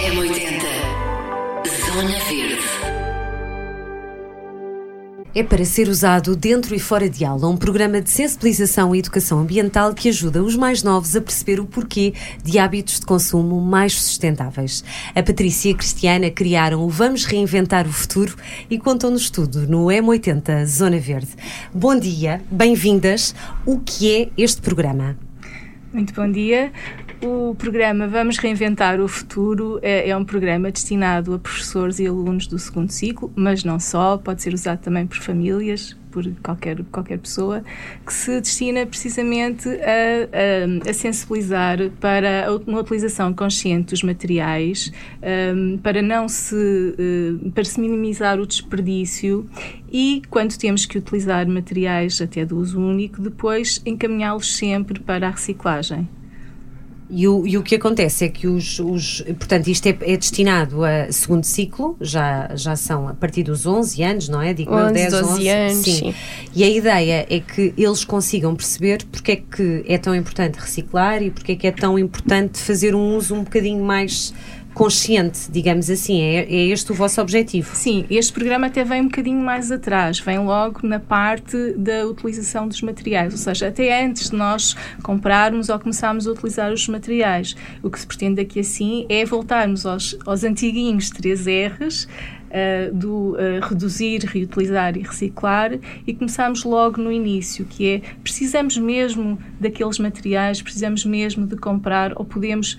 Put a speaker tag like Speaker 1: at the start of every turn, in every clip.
Speaker 1: M80 Zona Verde
Speaker 2: é para ser usado dentro e fora de aula, um programa de sensibilização e educação ambiental que ajuda os mais novos a perceber o porquê de hábitos de consumo mais sustentáveis. A Patrícia e a Cristiana criaram o Vamos Reinventar o Futuro e contam-nos tudo no M80 Zona Verde. Bom dia, bem-vindas. O que é este programa?
Speaker 3: Muito bom dia. O programa Vamos Reinventar o Futuro é, é, um programa destinado a professores e alunos do segundo ciclo, mas não só, pode ser usado também por famílias, por qualquer, qualquer pessoa, que se destina precisamente a, a, a sensibilizar para uma utilização consciente dos materiais, um, para não se, uh, para se minimizar o desperdício e, quando temos que utilizar materiais até do uso único, depois encaminhá-los sempre para a reciclagem.
Speaker 2: E o, e o que acontece é que os, os portanto, isto é, é, destinado a segundo ciclo, já, já são a partir dos 11 anos, não é?
Speaker 4: Digo 11, 10, 12 11, anos, sim. sim.
Speaker 2: E a ideia é que eles consigam perceber porque é que é tão importante reciclar e porque é que é tão importante fazer um uso um bocadinho mais consciente, digamos assim. É, é este o vosso objetivo?
Speaker 3: Sim, este programa até vem um bocadinho mais atrás, vem logo na parte da utilização dos materiais, ou seja, até antes de nós comprarmos ou começarmos a utilizar os materiais. O que se pretende aqui assim é voltarmos aos, aos antiguinhos 3 R's, Uh, do uh, reduzir, reutilizar e reciclar e começamos logo no início, que é precisamos mesmo daqueles materiais, precisamos mesmo de comprar ou podemos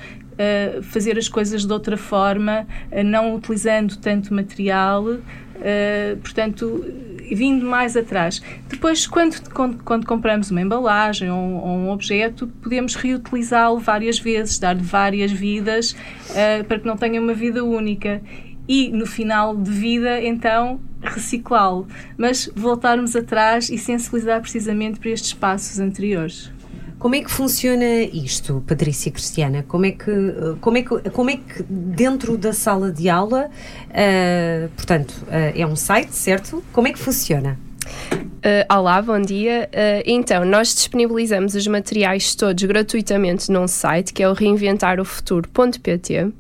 Speaker 3: fazer as coisas de outra forma, uh, não utilizando tanto material, uh, portanto, vindo mais atrás. Depois, quando, quando, quando compramos uma embalagem ou, ou um objeto, podemos reutilizá-lo várias vezes, dar-lhe várias vidas para que não tenha uma vida única e no final de vida, então, reciclá-lo. Mas voltarmos atrás e sensibilizar precisamente para estes passos anteriores.
Speaker 2: Como é que funciona isto, Patrícia Cristiana? Como é que, como é que, como é que dentro da sala de aula, uh, portanto, uh, é um site, certo? Como é que funciona?
Speaker 4: Uh, olá, bom dia. Uh, então, nós disponibilizamos os materiais todos gratuitamente num site que é o reinventarofuturo.pt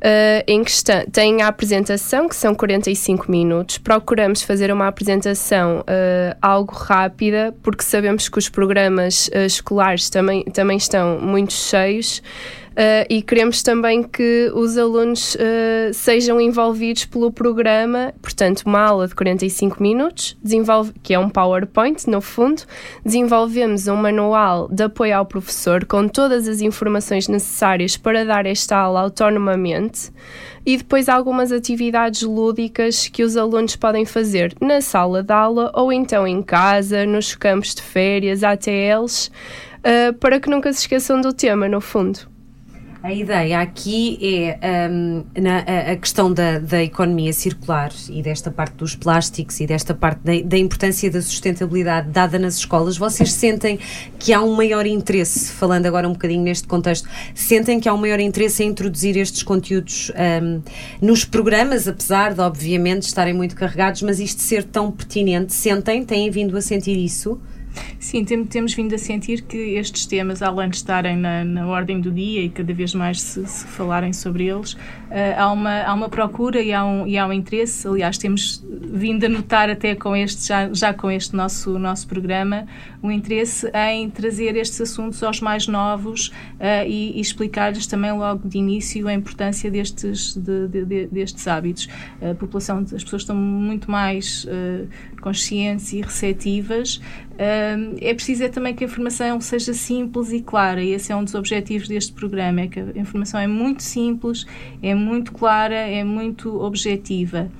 Speaker 4: uh, em que está, tem a apresentação, que são 45 minutos. Procuramos fazer uma apresentação uh, algo rápida, porque sabemos que os programas uh, escolares também, também estão muito cheios. Uh, e queremos também que os alunos uh, sejam envolvidos pelo programa, portanto, uma aula de 45 minutos, desenvolve, que é um PowerPoint, no fundo, desenvolvemos um manual de apoio ao professor com todas as informações necessárias para dar esta aula autonomamente e depois algumas atividades lúdicas que os alunos podem fazer na sala de aula ou então em casa, nos campos de férias, ATLs, uh, para que nunca se esqueçam do tema, no fundo.
Speaker 2: A ideia aqui é um, na, a, questão da, da, economia circular e desta parte dos plásticos e desta parte da, da, importância da sustentabilidade dada nas escolas. Vocês sentem que há um maior interesse, falando agora um bocadinho neste contexto, sentem que há um maior interesse em introduzir estes conteúdos um, nos programas, apesar de, obviamente, estarem muito carregados, mas isto ser tão pertinente, sentem, têm vindo a sentir isso?
Speaker 3: Sim, tem, temos vindo a sentir que estes temas, além de estarem na, na ordem do dia e cada vez mais se, se falarem sobre eles, há, uma, há uma procura e há, um, e há um interesse. Aliás, temos vindo a notar até com este, já, já com este nosso, nosso programa, um interesse em trazer estes assuntos aos mais novos uh, e, e explicar-lhes também logo de início a importância destes, de, de, de, destes hábitos. A população, as pessoas estão muito mais uh, conscientes e receptivas é preciso é também que a informação seja simples e clara, e esse é um dos objetivos deste programa, é que a informação é muito simples, é muito clara, é muito objetiva.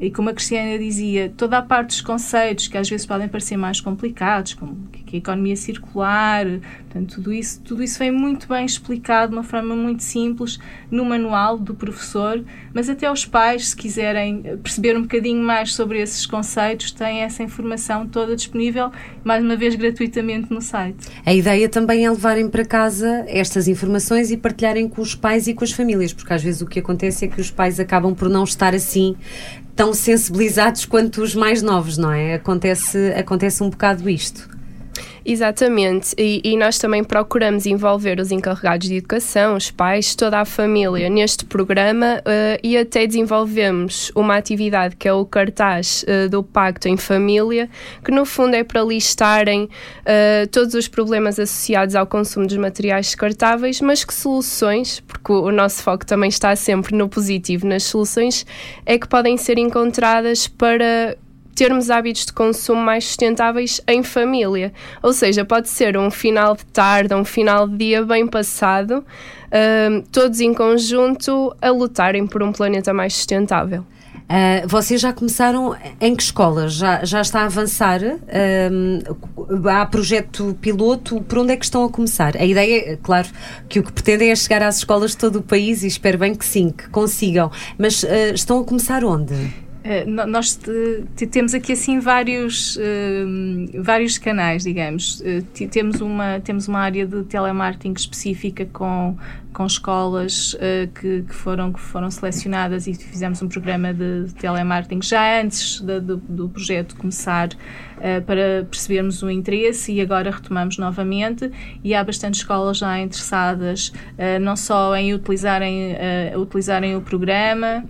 Speaker 3: E como a Cristiana dizia, toda a parte dos conceitos que às vezes podem parecer mais complicados, como que a economia circular, portanto, tudo isso, tudo isso vem muito bem explicado de uma forma muito simples no manual do professor, mas até os pais, se quiserem perceber um bocadinho mais sobre esses conceitos, têm essa informação toda disponível, mais uma vez gratuitamente no site.
Speaker 2: A ideia também é levarem para casa estas informações e partilharem com os pais e com as famílias, porque às vezes o que acontece é que os pais acabam por não estar assim tão sensibilizados quanto os mais novos, não é? Acontece, acontece um bocado isto.
Speaker 4: Exatamente, e, e, nós também procuramos envolver os encarregados de educação, os pais, toda a família neste programa uh, e até desenvolvemos uma atividade que é o cartaz uh, do Pacto em Família, que no fundo é para listarem uh, todos os problemas associados ao consumo dos materiais descartáveis, mas que soluções, porque o, o nosso foco também está sempre no positivo, nas soluções, é que podem ser encontradas para termos hábitos de consumo mais sustentáveis em família. Ou seja, pode ser um final de tarde, um final de dia bem passado, uh, todos em conjunto a lutarem por um planeta mais sustentável.
Speaker 2: Uh, vocês já começaram em que escolas? Já, já está a avançar? Uh, há projeto piloto? Por onde é que estão a começar? A ideia, claro, que o que pretendem é chegar às escolas de todo o país e espero bem que sim, que consigam. Mas uh, estão a começar onde?
Speaker 3: Uh, nós temos aqui assim vários, uh, vários canais, digamos. Uh, temos, uma, temos uma área de telemarketing específica com com escolas uh, que, que, foram, que foram selecionadas e fizemos um programa de, telemarketing já antes de, do projeto começar uh, para percebermos o interesse e agora retomamos novamente e há bastante escolas já interessadas não só em utilizarem, utilizarem o programa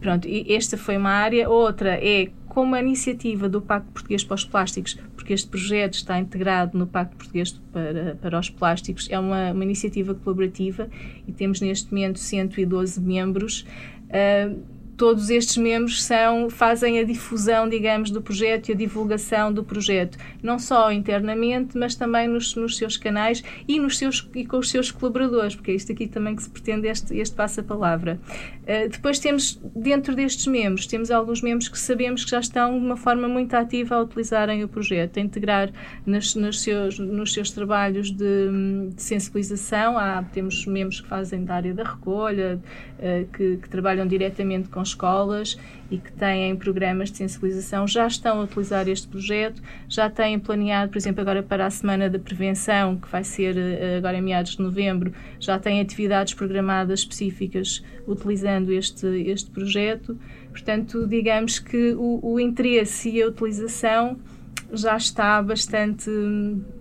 Speaker 3: pronto, esta foi uma área, outra é como a iniciativa do Pacto Português para os Plásticos, porque este projeto está integrado no Pacto Português para, para os Plásticos, é uma, uma iniciativa colaborativa e temos neste momento 112 membros. Uh, todos estes membros são, fazem a difusão, digamos, do projeto e a divulgação do projeto, não só internamente, mas também nos, nos seus canais e, nos seus, e com os seus colaboradores, porque é isto aqui também que se pretende este, este passa-palavra. Uh, depois temos, dentro destes membros, temos alguns membros que sabemos que já estão de uma forma muito ativa a utilizarem o projeto, a integrar nas, nos, seus, nos seus trabalhos de, de sensibilização. Há, temos membros que fazem da área da recolha, uh, que, que trabalham diretamente com escolas e que têm programas de sensibilização já estão a utilizar este projeto, já têm planeado, por exemplo, agora para a Semana da Prevenção, que vai ser eh, agora em meados de novembro, já têm atividades programadas específicas utilizando este, este projeto. Portanto, digamos que o, o interesse e a utilização já está bastante Uh,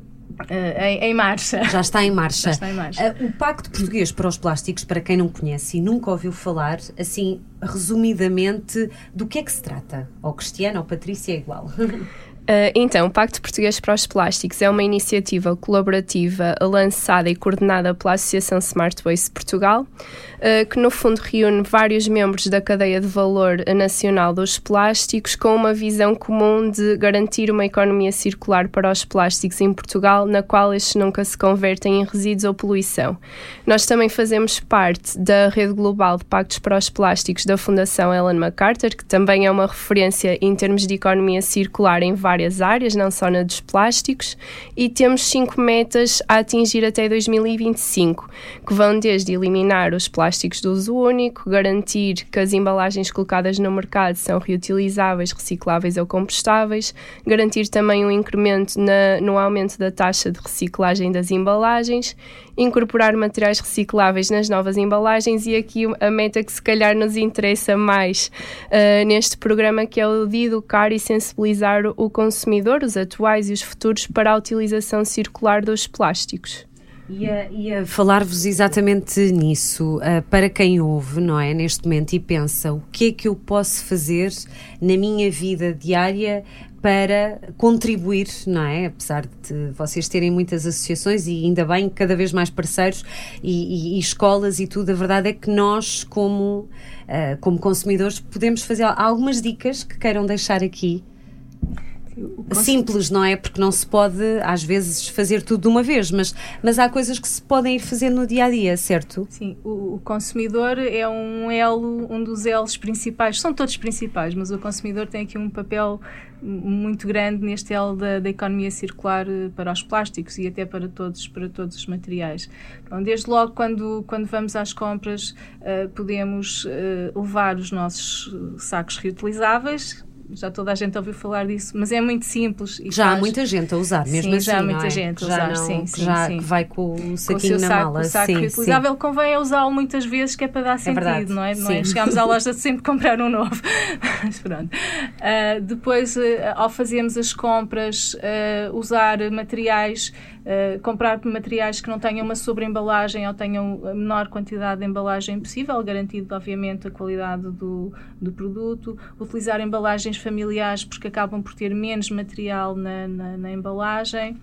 Speaker 3: em, em, marcha.
Speaker 2: Já está em marcha.
Speaker 3: Está em marcha.
Speaker 2: Uh, o Pacto Português para os Plásticos, para quem não conhece e nunca ouviu falar, assim, resumidamente, do que é que se trata? Ou Cristiano ou Patrícia é igual.
Speaker 4: Uh, então, o Pacto Português para os Plásticos é uma iniciativa colaborativa lançada e coordenada pela Associação Smart Waste Portugal, uh, que no fundo reúne vários membros da cadeia de valor nacional dos plásticos com uma visão comum de garantir uma economia circular para os plásticos em Portugal, na qual estes nunca se convertem em resíduos ou poluição. Nós também fazemos parte da rede global de pactos para os plásticos da Fundação Ellen MacArthur, que também é uma referência em termos de economia circular em vários várias áreas, não só na dos plásticos, e temos cinco metas a atingir até 2025, que vão desde eliminar os plásticos de uso único, garantir que as embalagens colocadas no mercado são reutilizáveis, recicláveis ou compostáveis, garantir também um incremento na, no aumento da taxa de reciclagem das embalagens incorporar materiais recicláveis nas novas embalagens e aqui a meta que se calhar nos interessa mais uh, neste programa que é o de educar e sensibilizar o consumidor, os atuais e os futuros, para a utilização circular dos plásticos.
Speaker 2: Ia, ia falar-vos exatamente nisso, uh, para quem ouve, não é, neste momento e pensa o que é que eu posso fazer na minha vida diária para contribuir, não é? Apesar de vocês terem muitas associações e ainda bem cada vez mais parceiros e, e, e escolas e tudo, a verdade é que nós, como, uh, como consumidores, podemos fazer algumas dicas que queiram deixar aqui simples, não é? Porque não se pode, às vezes, fazer tudo de uma vez, mas, mas há coisas que se podem ir fazer no dia a dia, certo?
Speaker 3: Sim, o, o, consumidor é um elo, um dos elos principais, são todos principais, mas o consumidor tem aqui um papel muito grande neste elo da, da economia circular eh, para os plásticos e até para todos, para todos os materiais. Então, desde logo, quando, quando vamos às compras, uh, podemos uh, levar os nossos sacos reutilizáveis já toda a gente ouviu falar disso, mas é muito simples.
Speaker 2: já faz... há muita gente a usar, mesmo
Speaker 3: sim,
Speaker 2: assim.
Speaker 3: Já há muita
Speaker 2: é?
Speaker 3: gente a usar,
Speaker 2: não,
Speaker 3: sim, sim,
Speaker 2: já
Speaker 3: sim.
Speaker 2: vai com o saquinho
Speaker 3: com o
Speaker 2: na
Speaker 3: saco,
Speaker 2: mala.
Speaker 3: O saco
Speaker 2: sim,
Speaker 3: reutilizável
Speaker 2: sim.
Speaker 3: convém é usá-lo muitas vezes, que é para dar sentido,
Speaker 2: verdade,
Speaker 3: não é? Não é? Chegámos à loja de sempre comprar um novo. mas pronto. Uh, depois, uh, ao fazermos as compras, uh, usar materiais comprar materiais que não tenham uma sobreembalagem ou tenham a menor quantidade de embalagem possível, garantindo, obviamente, a qualidade do, do produto. Utilizar embalagens familiares, porque acabam por ter menos material na, na, na embalagem.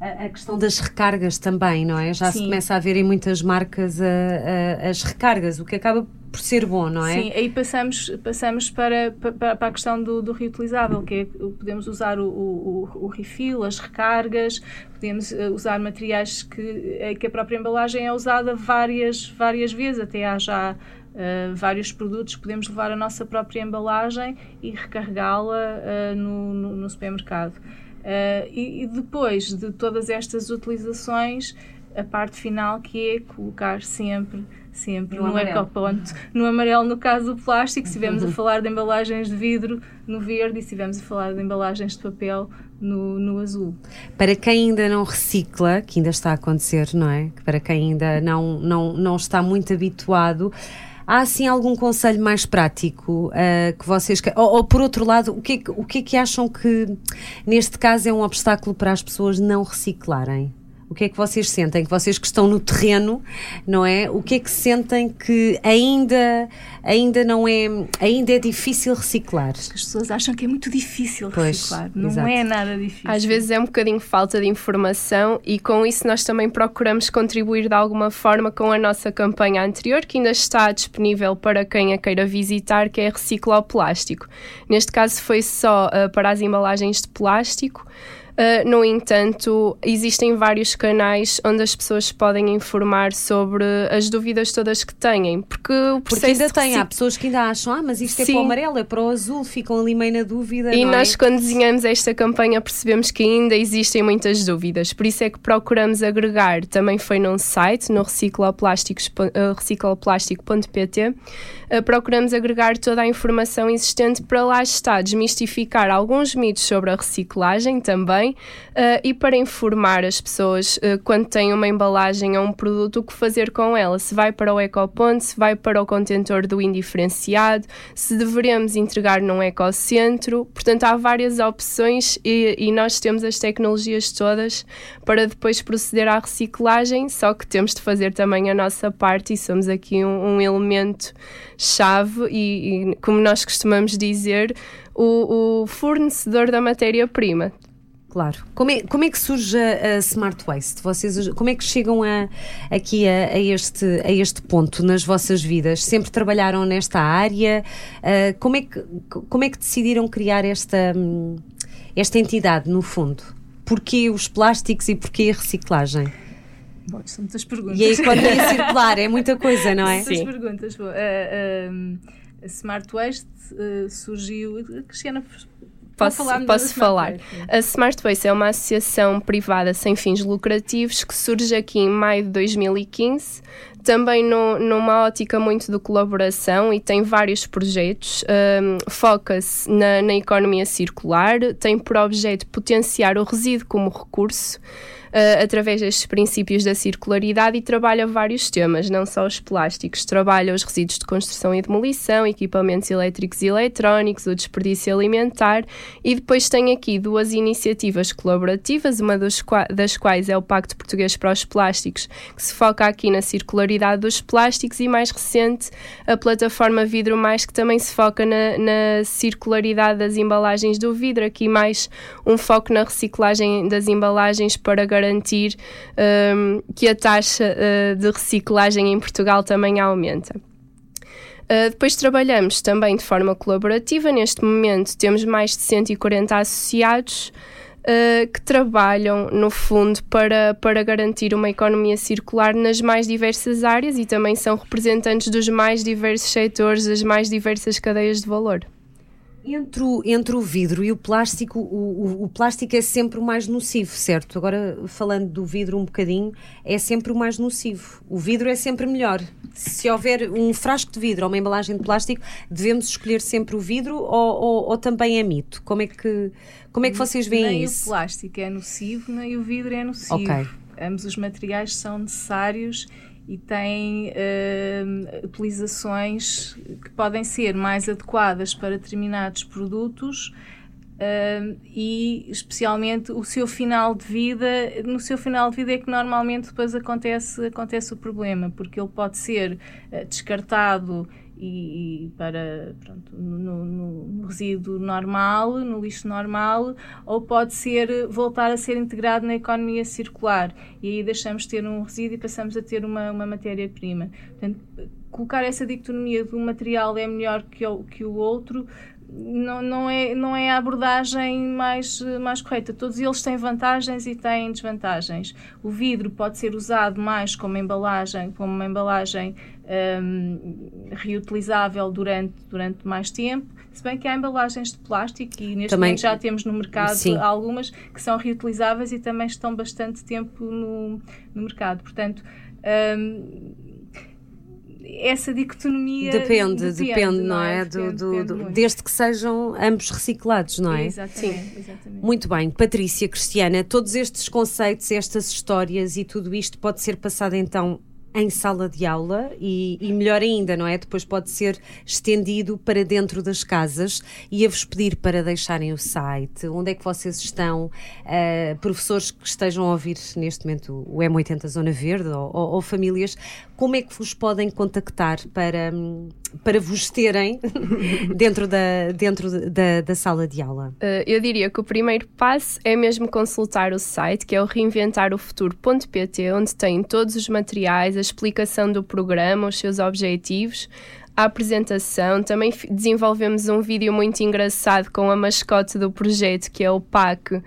Speaker 2: A, a, questão das recargas também, não é? Já
Speaker 3: Sim.
Speaker 2: se começa a ver em muitas marcas a, a, as recargas, o que acaba por ser bom, não é?
Speaker 3: Sim, aí passamos, passamos para, para, para a questão do, do, reutilizável, que é podemos usar o, o, o refill, as recargas, podemos usar materiais que, que a própria embalagem é usada várias, várias vezes, até há já Uh, vários produtos, podemos levar a nossa própria embalagem e recarregá-la uh, no, no, no, supermercado. Uh, e, e, depois de todas estas utilizações, a parte final que é colocar sempre sempre no, no ecoponto, no amarelo no caso do plástico, se estivermos a falar de embalagens de vidro no verde e se estivermos a falar de embalagens de papel no, no azul.
Speaker 2: Para quem ainda não recicla, que ainda está a acontecer, não é? Para quem ainda não, não, não está muito habituado, Há assim algum conselho mais prático uh, que vocês. Ou, ou, por outro lado, o que, é, o que é que acham que neste caso é um obstáculo para as pessoas não reciclarem? O que é que vocês sentem? Que vocês que estão no terreno, não é? O que é que sentem que ainda, ainda não é, ainda é difícil reciclar?
Speaker 3: As pessoas acham que é muito difícil
Speaker 2: pois,
Speaker 3: reciclar. Não
Speaker 2: exato.
Speaker 3: é nada difícil.
Speaker 4: Às vezes é um bocadinho falta de informação e com isso nós também procuramos contribuir de alguma forma com a nossa campanha anterior, que ainda está disponível para quem a queira visitar, que é Recicla o Plástico. Neste caso foi só uh, para as embalagens de plástico. Uh, no entanto, existem vários canais onde as pessoas podem informar sobre as dúvidas todas que têm, porque o
Speaker 2: Porque ainda tem, há pessoas que ainda acham, ah, mas isto é
Speaker 4: Sim.
Speaker 2: para o amarelo, é para o azul, ficam ali meio na dúvida.
Speaker 4: E nós,
Speaker 2: é?
Speaker 4: quando desenhamos esta campanha, percebemos que ainda existem muitas dúvidas. Por isso é que procuramos agregar, também foi num site, no recicloplástico.pt, uh, procuramos agregar toda a informação existente para lá está, desmistificar alguns mitos sobre a reciclagem também uh, e para informar as pessoas uh, quando têm uma embalagem ou um produto o que fazer com ela, se vai para o ecoponto, se vai para o contentor do indiferenciado, se devemos entregar num ecocentro. Portanto, há várias opções e, e nós temos as tecnologias todas para depois proceder à reciclagem, só que temos de fazer também a nossa parte e somos aqui um, um elemento chave e, e, como nós costumamos dizer, o, o fornecedor da matéria-prima.
Speaker 2: Claro. Como é, como é que surge a, Smart Waste? Vocês, como é que chegam a, aqui a, a, este, a este ponto nas vossas vidas? Sempre trabalharam nesta área? Uh, como, é que, como é que decidiram criar esta, esta entidade, no fundo? Porquê os plásticos e porquê a reciclagem?
Speaker 3: Bom, são muitas perguntas.
Speaker 2: E a economia circular, é muita coisa, não é?
Speaker 3: Muitas perguntas. Bom, uh, a Smart Waste uh, surgiu. Cristiana,
Speaker 4: Posso, posso falar. A Smart Waste é uma associação privada sem fins lucrativos que surge aqui em maio de 2015, também no, numa ótica muito de colaboração e tem vários projetos. Um, Foca-se na, na economia circular, tem por objeto potenciar o resíduo como recurso. Uh, através destes princípios da circularidade e trabalha vários temas, não só os plásticos, trabalha os resíduos de construção e demolição, equipamentos elétricos e eletrónicos, o desperdício alimentar e depois tem aqui duas iniciativas colaborativas, uma das quais é o Pacto Português para os Plásticos, que se foca aqui na circularidade dos plásticos e mais recente a plataforma Vidro Mais, que também se foca na, na circularidade das embalagens do vidro, aqui mais um foco na reciclagem das embalagens para garantir um, que a taxa uh, de reciclagem em Portugal também aumenta. Uh, depois trabalhamos também de forma colaborativa. Neste momento temos mais de 140 associados uh, que trabalham, no fundo, para, para garantir uma economia circular nas mais diversas áreas e também são representantes dos mais diversos setores, das mais diversas cadeias de valor.
Speaker 2: Entre o, entre o vidro e o plástico, o, o, o, plástico é sempre o mais nocivo, certo? Agora, falando do vidro um bocadinho, é sempre o mais nocivo. O vidro é sempre melhor. Se houver um frasco de vidro ou uma embalagem de plástico, devemos escolher sempre o vidro ou, ou, ou também é mito? Como é que, como é que vocês veem
Speaker 3: nem
Speaker 2: isso?
Speaker 3: Nem o plástico é nocivo, nem o vidro é nocivo. Okay. Ambos os materiais são necessários e tem uh, utilizações que podem ser mais adequadas para determinados produtos uh, e especialmente o seu final de vida no seu final de vida é que normalmente depois acontece acontece o problema porque ele pode ser uh, descartado e, e para pronto, no, no, no, resíduo normal, no lixo normal, ou pode ser voltar a ser integrado na economia circular e aí deixamos de ter um resíduo e passamos a ter uma, uma matéria-prima. Portanto, colocar essa dicotomia de um material é melhor que o, que o outro não, não, é, não é a abordagem mais, mais correta. Todos eles têm vantagens e têm desvantagens. O vidro pode ser usado mais como embalagem, como uma embalagem um, reutilizável durante, durante mais tempo, se bem que há embalagens de plástico e neste também, momento já temos no mercado sim. algumas que são reutilizáveis e também estão bastante tempo no, no mercado. Portanto, um, essa dicotomia
Speaker 2: depende, depende, depende não, é? Depende, do, do, do desde que sejam ambos reciclados, não é?
Speaker 3: Exatamente, exatamente.
Speaker 2: Muito bem, Patrícia, Cristiana, todos estes conceitos, estas histórias e tudo isto pode ser passado então em sala de aula e, e, melhor ainda, não é? Depois pode ser estendido para dentro das casas e a vos pedir para deixarem o site, onde é que vocês estão, uh, professores que estejam a ouvir neste momento o M80 Zona Verde ou, ou, ou famílias, como é que vos podem contactar para, para vos terem dentro, da, dentro da, da sala de aula?
Speaker 4: Uh, eu diria que o primeiro passo é mesmo consultar o site, que é o reinventarofuturo.pt, onde tem todos os materiais, explicação do programa, os seus objetivos, a apresentação. Também desenvolvemos um vídeo muito engraçado com a mascote do projeto, que é o PAC, uh,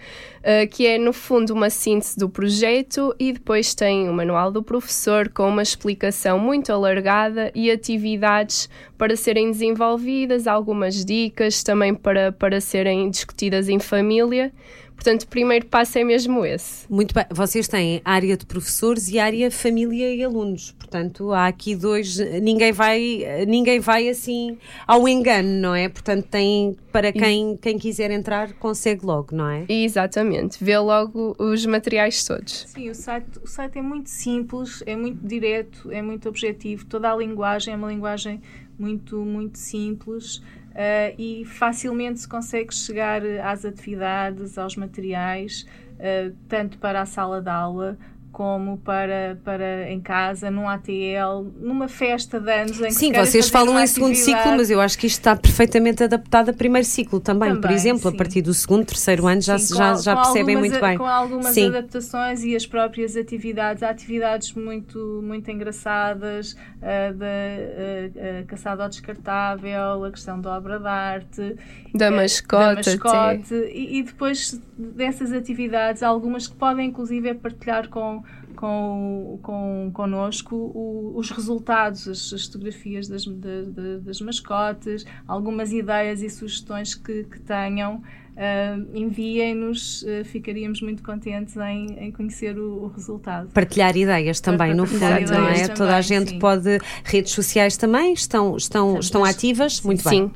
Speaker 4: que é no fundo uma síntese do projeto, e depois tem o manual do professor com uma explicação muito alargada e atividades para serem desenvolvidas, algumas dicas também para, para serem discutidas em família. Portanto, o primeiro passo é mesmo esse.
Speaker 2: Muito bem. Vocês têm área de professores e área família e alunos. Portanto, há aqui dois. Ninguém vai, ninguém vai assim ao engano, não é? Portanto, tem para quem, quem quiser entrar, consegue logo, não é?
Speaker 4: Exatamente. Vê logo os materiais todos.
Speaker 3: Sim, o site, o site é muito simples, é muito direto, é muito objetivo. Toda a linguagem é uma linguagem muito, muito simples uh, e facilmente se consegue chegar às atividades, aos materiais, uh, tanto para a sala de aula como para, para em casa, num ATL, numa festa de anos em
Speaker 2: Sim, vocês falam em segundo ciclo, mas eu acho que isto está perfeitamente adaptado a primeiro ciclo também. também por exemplo, sim. a partir do segundo, terceiro ano já, sim, já, já percebem muito bem.
Speaker 3: Com algumas sim. adaptações e as próprias atividades, há atividades muito, muito engraçadas, uh, da uh, uh, caçada ao descartável, a questão da obra de arte,
Speaker 4: da mascote,
Speaker 3: da mascote e, e depois dessas atividades, algumas que podem inclusive partilhar com com, com, connosco o, os resultados, as, as fotografias das, de, das mascotes, algumas ideias e sugestões que, que tenham. Uh, enviem-nos, uh, ficaríamos muito contentes em, em conhecer o, o, resultado.
Speaker 2: Partilhar ideias também, no fundo, não é? Também, Toda a gente sim. pode. Redes sociais também estão, estão, estão ativas? Muito
Speaker 4: sim. bem.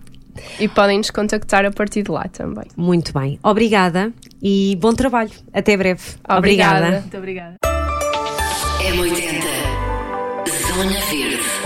Speaker 4: E podem nos contactar a partir de lá também.
Speaker 2: Muito bem. Obrigada e bom trabalho. Até breve.
Speaker 4: Obrigada.
Speaker 3: Obrigada. Muito obrigada.
Speaker 1: M80 Zona Verde